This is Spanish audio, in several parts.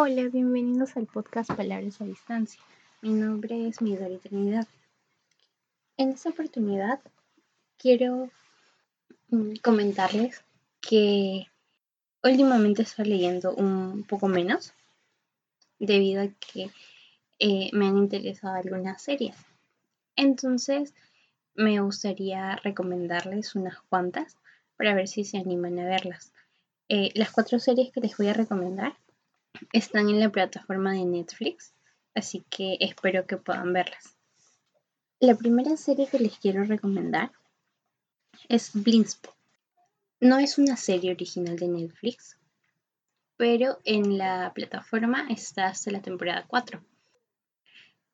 Hola, bienvenidos al podcast Palabras a Distancia. Mi nombre es Midori Trinidad. En esta oportunidad quiero mm, comentarles que últimamente estoy leyendo un poco menos debido a que eh, me han interesado algunas series. Entonces me gustaría recomendarles unas cuantas para ver si se animan a verlas. Eh, las cuatro series que les voy a recomendar están en la plataforma de Netflix, así que espero que puedan verlas. La primera serie que les quiero recomendar es Blindspot. No es una serie original de Netflix, pero en la plataforma está hasta la temporada 4.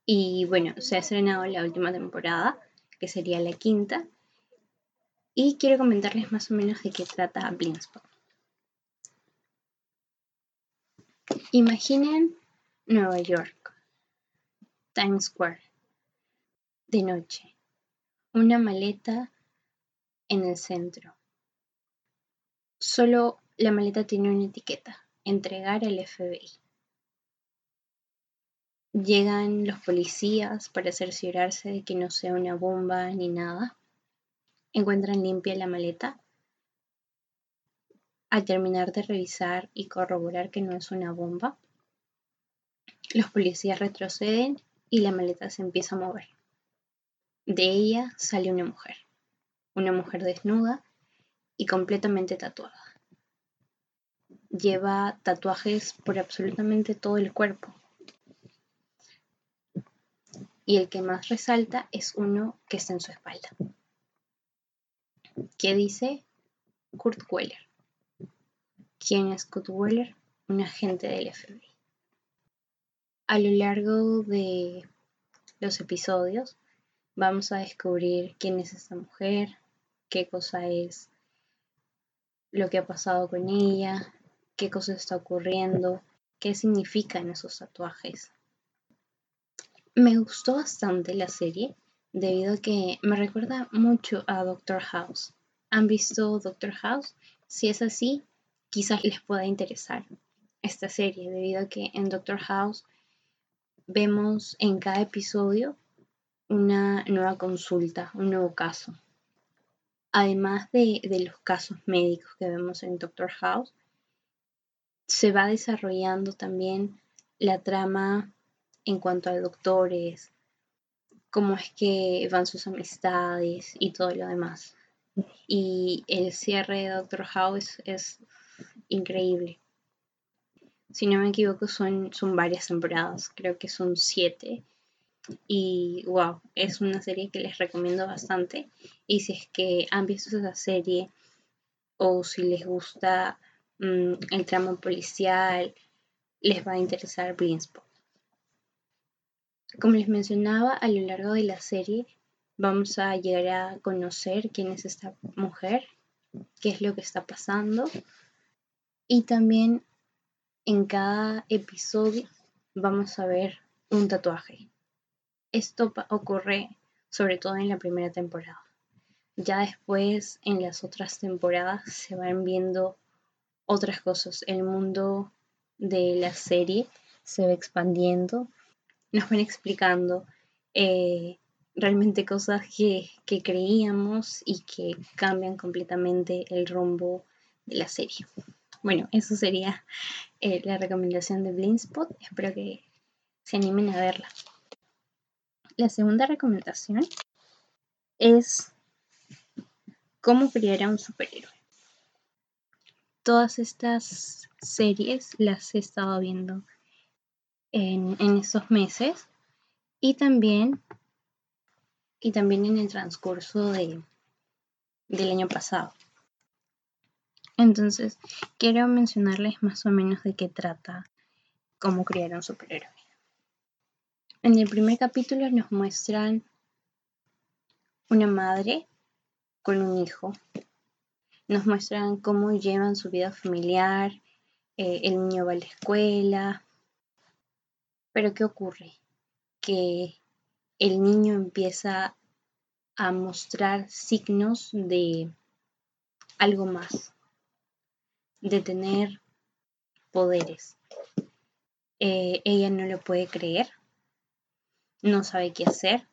Y bueno, se ha estrenado la última temporada, que sería la quinta. Y quiero comentarles más o menos de qué trata Blindspot. Imaginen Nueva York, Times Square, de noche, una maleta en el centro. Solo la maleta tiene una etiqueta, entregar al FBI. Llegan los policías para cerciorarse de que no sea una bomba ni nada. Encuentran limpia la maleta al terminar de revisar y corroborar que no es una bomba, los policías retroceden y la maleta se empieza a mover. De ella sale una mujer, una mujer desnuda y completamente tatuada. Lleva tatuajes por absolutamente todo el cuerpo. Y el que más resalta es uno que está en su espalda, que dice Kurt Weller quien es Scott Weller, un agente del FBI. A lo largo de los episodios vamos a descubrir quién es esta mujer, qué cosa es lo que ha pasado con ella, qué cosa está ocurriendo, qué significan esos tatuajes. Me gustó bastante la serie debido a que me recuerda mucho a Doctor House. ¿Han visto Doctor House? Si es así, quizás les pueda interesar esta serie, debido a que en Doctor House vemos en cada episodio una nueva consulta, un nuevo caso. Además de, los casos médicos que vemos en Doctor House, se va desarrollando también la trama en cuanto a doctores, cómo es que van sus amistades y todo lo demás. Y el cierre de Doctor House es increíble. Si no me equivoco, son, son varias temporadas, creo que son siete. Y wow, es una serie que les recomiendo bastante. Y si es que han visto esa serie o si les gusta mm, el tramo policial, les va a interesar Blindspot. Como les mencionaba, a lo largo de la serie vamos a llegar a conocer quién es esta mujer, qué es lo que está pasando y también en cada episodio vamos a ver un tatuaje. Esto ocurre sobre todo en la primera temporada. Ya después en las otras temporadas se van viendo otras cosas. El mundo de la serie se va expandiendo. Nos van explicando eh, realmente cosas que, que creíamos y que cambian completamente el rumbo de la serie. Bueno, eso sería eh, la recomendación de Blindspot. Espero que se animen a verla. La segunda recomendación es cómo criar a un superhéroe. Todas estas series las he estado viendo en, estos meses y también, y también en el transcurso del año pasado. Entonces, quiero mencionarles más o menos de qué trata cómo criar un superhéroe. En el primer capítulo nos muestran una madre con un hijo. Nos muestran cómo llevan su vida familiar, eh, el niño va a la escuela. Pero ¿qué ocurre? Que el niño empieza a mostrar signos de algo más, de tener poderes. eh, ella no lo puede creer, no sabe qué hacer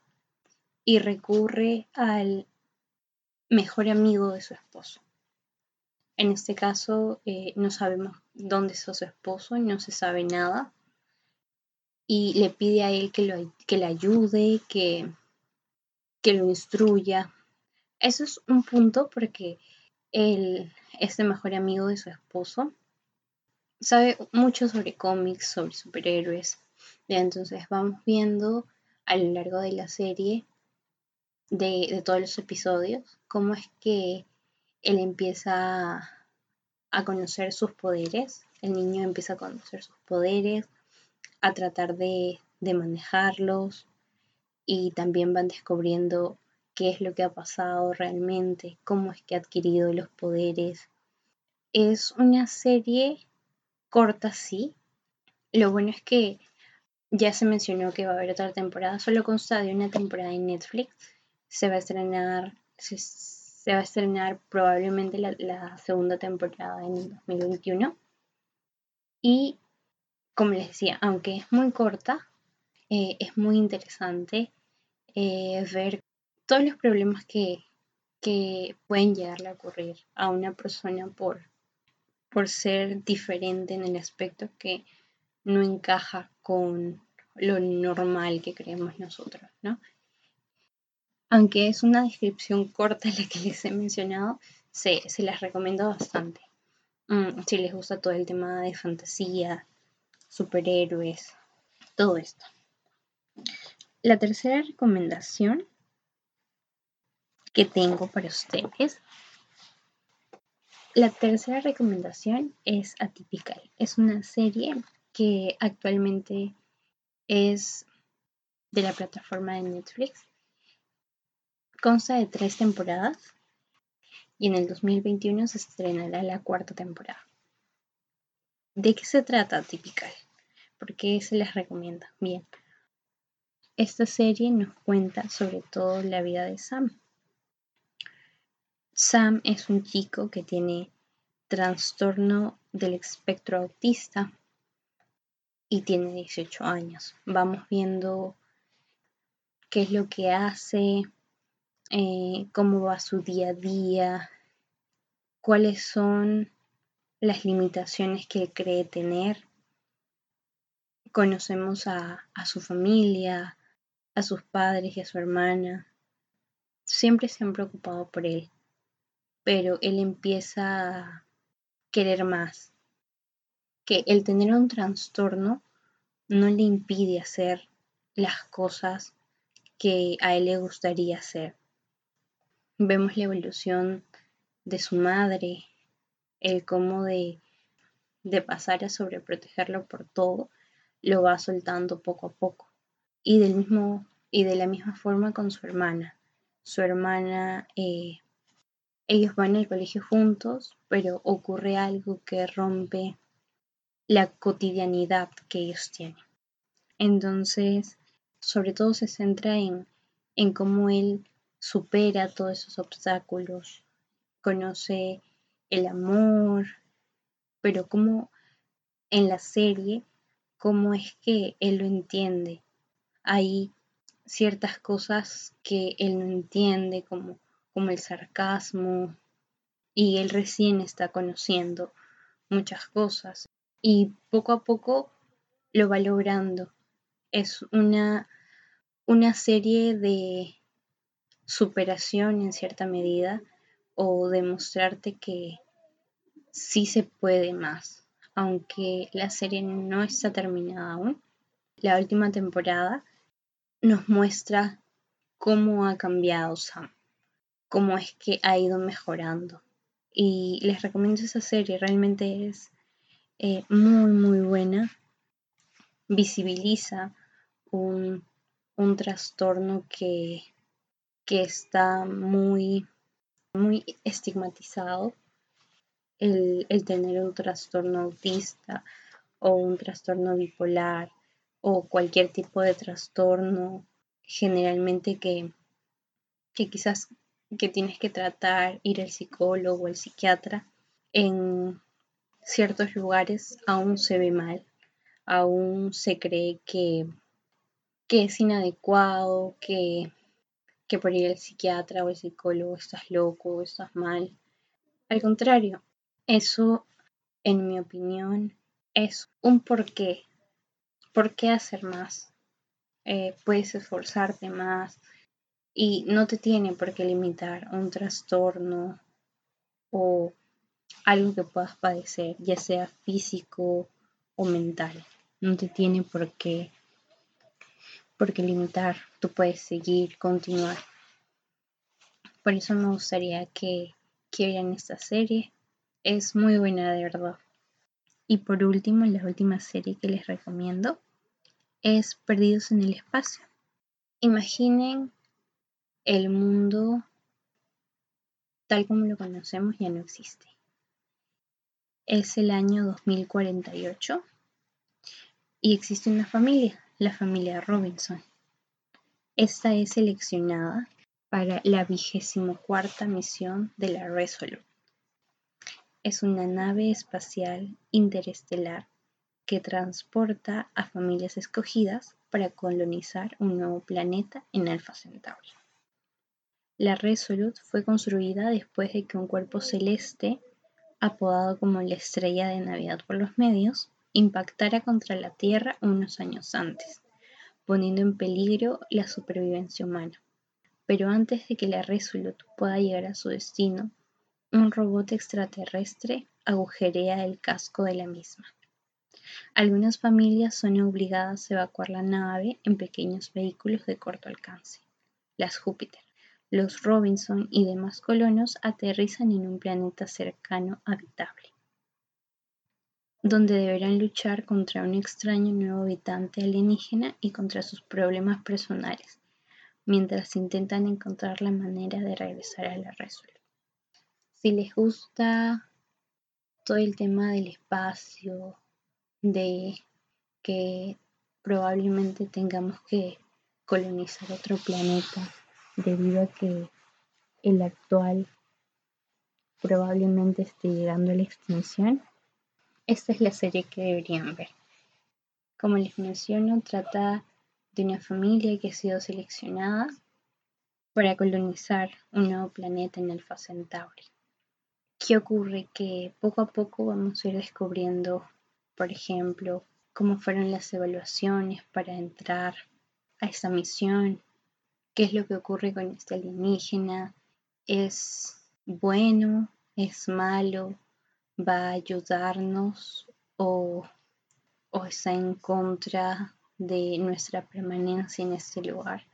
y recurre al mejor amigo de su esposo. En este caso eh, no sabemos dónde está su esposo, no se sabe nada y le pide a él que, lo, que le ayude, que, que lo instruya. Eso es un punto porque él es el mejor amigo de su esposo. Sabe mucho sobre cómics, sobre superhéroes. Entonces vamos viendo a lo largo de la serie, de, de todos los episodios, cómo es que él empieza a conocer sus poderes. El niño empieza a conocer sus poderes, a tratar de, de manejarlos y también van descubriendo qué es lo que ha pasado realmente, cómo es que ha adquirido los poderes. Es una serie corta, sí. Lo bueno es que ya se mencionó que va a haber otra temporada, solo consta de una temporada en Netflix. Se va a estrenar, se, va a estrenar probablemente la, segunda temporada en 2021. Y como les decía, aunque es muy corta, eh, es muy interesante eh, ver todos los problemas que, que pueden llegarle a ocurrir a una persona por, por ser diferente en el aspecto que no encaja con lo normal que creemos nosotros, ¿no? Aunque es una descripción corta la que les he mencionado, se, se las recomiendo bastante. Mm, si les gusta todo el tema de fantasía, superhéroes, todo esto. La tercera recomendación que tengo para ustedes. La tercera recomendación es Atypical. Es una serie que actualmente es de la plataforma de Netflix. Consta de tres temporadas y en el 2021 se estrenará la cuarta temporada. ¿De qué se trata Atypical? ¿Por qué se les recomienda? Bien, esta serie nos cuenta sobre todo la vida de Sam, Sam es un chico que tiene trastorno del espectro autista y tiene 18 años. Vamos viendo qué es lo que hace, eh, cómo va su día a día, cuáles son las limitaciones que él cree tener. Conocemos a, a su familia, a sus padres y a su hermana. Siempre se han preocupado por él pero él empieza a querer más. Que el tener un trastorno no le impide hacer las cosas que a él le gustaría hacer. Vemos la evolución de su madre, el cómo de, de pasar a sobreprotegerlo por todo, lo va soltando poco a poco. Y del mismo, y de la misma forma con su hermana. Su hermana eh, ellos van al colegio juntos, pero ocurre algo que rompe la cotidianidad que ellos tienen. Entonces, sobre todo se centra en, en cómo él supera todos esos obstáculos, conoce el amor, pero cómo en la serie, cómo es que él lo entiende. Hay ciertas cosas que él no entiende, como como el sarcasmo, y él recién está conociendo muchas cosas y poco a poco lo va logrando. Es una, una serie de superación en cierta medida o demostrarte que sí se puede más, aunque la serie no está terminada aún. La última temporada nos muestra cómo ha cambiado Sam cómo es que ha ido mejorando. Y les recomiendo esa serie, realmente es eh, muy, muy buena. Visibiliza un, trastorno que, que está muy, muy estigmatizado. El, el tener un trastorno autista o un trastorno bipolar o cualquier tipo de trastorno generalmente que, que quizás que tienes que tratar, ir al psicólogo o el psiquiatra, en ciertos lugares aún se ve mal, aún se cree que, que es inadecuado, que, que por ir al psiquiatra o el psicólogo estás loco, estás mal. Al contrario, eso, en mi opinión, es un porqué. ¿Por qué hacer más? Eh, puedes esforzarte más y no te tiene por qué limitar un trastorno o algo que puedas padecer, ya sea físico o mental. No te tiene por qué, por qué limitar. Tú puedes seguir, continuar. Por eso me gustaría que, que vieran esta serie. Es muy buena de verdad. Y por último, la última serie que les recomiendo es Perdidos en el Espacio. Imaginen el mundo tal como lo conocemos ya no existe. Es el año 2048 y existe una familia, la familia Robinson. Esta es seleccionada para la vigésimo cuarta misión de la Resolute. Es una nave espacial interestelar que transporta a familias escogidas para colonizar un nuevo planeta en Alpha Centauri. La Resolute fue construida después de que un cuerpo celeste, apodado como la estrella de Navidad por los medios, impactara contra la Tierra unos años antes, poniendo en peligro la supervivencia humana. Pero antes de que la Resolute pueda llegar a su destino, un robot extraterrestre agujerea el casco de la misma. Algunas familias son obligadas a evacuar la nave en pequeños vehículos de corto alcance, las Júpiter. Los Robinson y demás colonos aterrizan en un planeta cercano habitable donde deberán luchar contra un extraño nuevo habitante alienígena y contra sus problemas personales, mientras intentan encontrar la manera de regresar a la Resolución. Si les gusta todo el tema del espacio, de que probablemente tengamos que colonizar otro planeta debido a que el actual probablemente esté llegando a la extinción, esta es la serie que deberían ver. Como les menciono, trata de una familia que ha sido seleccionada para colonizar un nuevo planeta en Alpha Centauri. ¿Qué ocurre? Que poco a poco vamos a ir descubriendo, por ejemplo, cómo fueron las evaluaciones para entrar a esta misión, qué es lo que ocurre con este alienígena, es bueno, es malo, va a ayudarnos o, está en contra de nuestra permanencia en este lugar.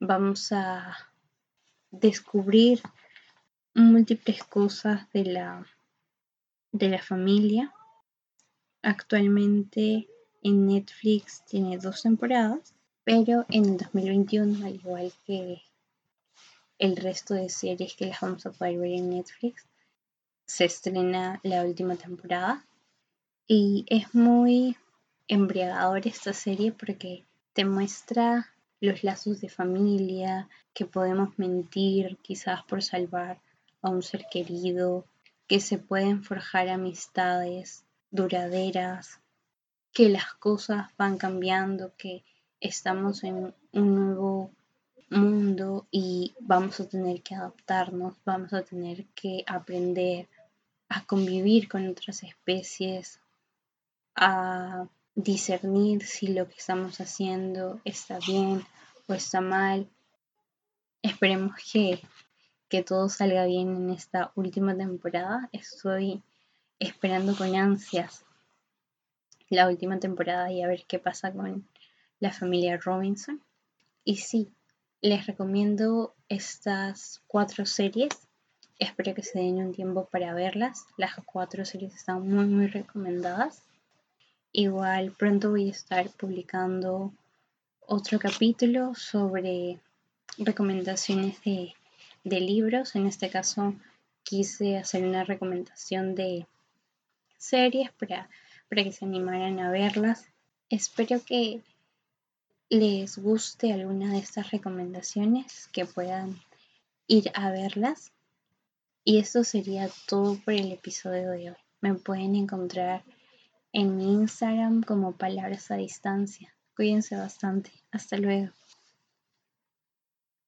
Vamos a descubrir múltiples cosas de la, de la familia. Actualmente en Netflix tiene dos temporadas, pero en el 2021, al igual que el resto de series que las vamos a poder ver en Netflix, se estrena la última temporada. Y es muy embriagador esta serie porque te muestra los lazos de familia, que podemos mentir quizás por salvar a un ser querido, que se pueden forjar amistades duraderas, que las cosas van cambiando, que estamos en un nuevo mundo y vamos a tener que adaptarnos, vamos a tener que aprender a convivir con otras especies, a discernir si lo que estamos haciendo está bien o está mal. Esperemos que, que todo salga bien en esta última temporada. Estoy esperando con ansias la última temporada y a ver qué pasa con la familia Robinson. Y sí, les recomiendo estas cuatro series Espero que se den un tiempo para verlas. Las cuatro series están muy, muy recomendadas. Igual pronto voy a estar publicando otro capítulo sobre recomendaciones de, libros. En este caso quise hacer una recomendación de series para, para que se animaran a verlas. Espero que les guste alguna de estas recomendaciones, que puedan ir a verlas. Y esto sería todo por el episodio de hoy. Me pueden encontrar en mi Instagram como palabras a distancia. Cuídense bastante. Hasta luego.